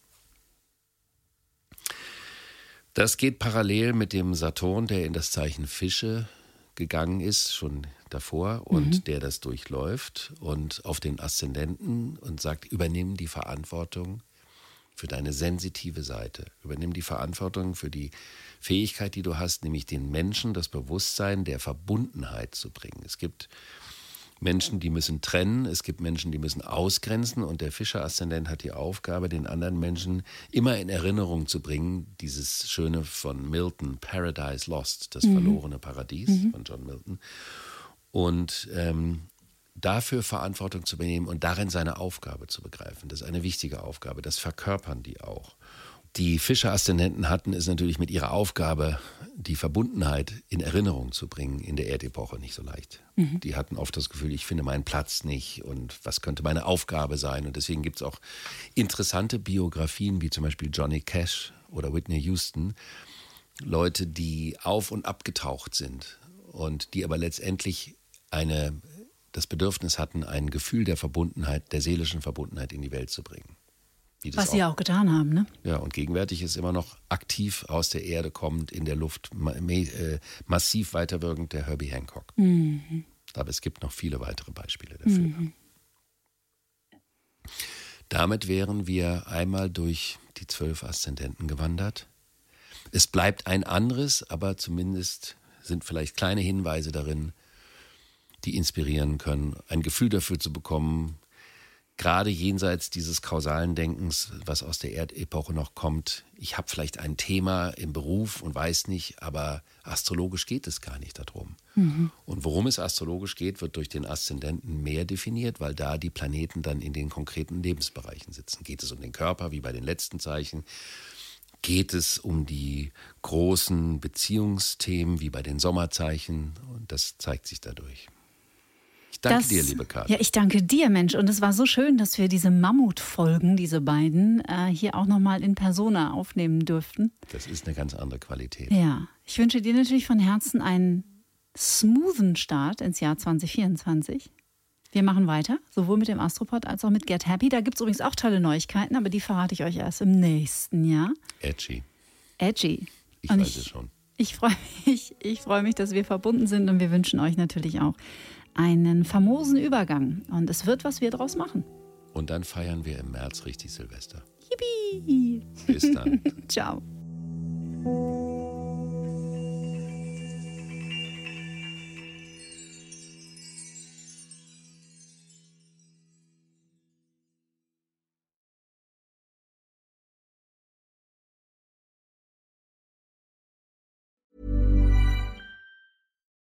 C: Das geht parallel mit dem Saturn, der in das Zeichen Fische gegangen ist, schon davor, und mhm. der das durchläuft und auf den Aszendenten und sagt, übernimm die Verantwortung für deine sensitive Seite. Übernimm die Verantwortung für die Fähigkeit, die du hast, nämlich den Menschen das Bewusstsein der Verbundenheit zu bringen. Es gibt Menschen, die müssen trennen, es gibt Menschen, die müssen ausgrenzen und der Fischer-Aszendent hat die Aufgabe, den anderen Menschen immer in Erinnerung zu bringen, dieses schöne von Milton, Paradise Lost, das mhm. verlorene Paradies mhm. von John Milton. Und ähm, dafür Verantwortung zu übernehmen und darin seine Aufgabe zu begreifen. Das ist eine wichtige Aufgabe, das verkörpern die auch die Fischer-Aszendenten hatten, ist natürlich mit ihrer Aufgabe, die Verbundenheit in Erinnerung zu bringen, in der Erdepoche nicht so leicht. Mhm. Die hatten oft das Gefühl, ich finde meinen Platz nicht und was könnte meine Aufgabe sein. Und deswegen gibt es auch interessante Biografien, wie zum Beispiel Johnny Cash oder Whitney Houston. Leute, die auf und abgetaucht sind und die aber letztendlich eine, das Bedürfnis hatten, ein Gefühl der Verbundenheit, der seelischen Verbundenheit in die Welt zu bringen.
B: Was sie auch getan haben, ne?
C: Ja, und gegenwärtig ist immer noch aktiv aus der Erde kommend, in der Luft, ma äh, massiv weiterwirkend der Herbie Hancock. Mhm. Aber es gibt noch viele weitere Beispiele dafür. Mhm. Damit wären wir einmal durch die zwölf Aszendenten gewandert. Es bleibt ein anderes, aber zumindest sind vielleicht kleine Hinweise darin, die inspirieren können, ein Gefühl dafür zu bekommen, gerade jenseits dieses kausalen Denkens, was aus der Erdepoche noch kommt, ich habe vielleicht ein Thema im Beruf und weiß nicht, aber astrologisch geht es gar nicht darum. Mhm. Und worum es astrologisch geht, wird durch den Aszendenten mehr definiert, weil da die Planeten dann in den konkreten Lebensbereichen sitzen. Geht es um den Körper, wie bei den letzten Zeichen? Geht es um die großen Beziehungsthemen, wie bei den Sommerzeichen? Und das zeigt sich dadurch. Ich danke das, dir, liebe Karin.
B: Ja, ich danke dir, Mensch. Und es war so schön, dass wir diese Mammutfolgen, diese beiden, äh, hier auch nochmal in Persona aufnehmen durften.
C: Das ist eine ganz andere Qualität.
B: Ja, ich wünsche dir natürlich von Herzen einen smoothen Start ins Jahr 2024. Wir machen weiter, sowohl mit dem Astropod als auch mit Get Happy. Da gibt es übrigens auch tolle Neuigkeiten, aber die verrate ich euch erst im nächsten Jahr.
C: Edgy.
B: Edgy.
C: Ich und weiß ich, es schon.
B: Ich freue mich, ich freue mich, dass wir verbunden sind und wir wünschen euch natürlich auch einen famosen Übergang. Und es wird, was wir daraus machen.
C: Und dann feiern wir im März richtig Silvester.
B: Yippie!
C: Bis dann.
B: Ciao.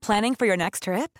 E: Planning for your next trip?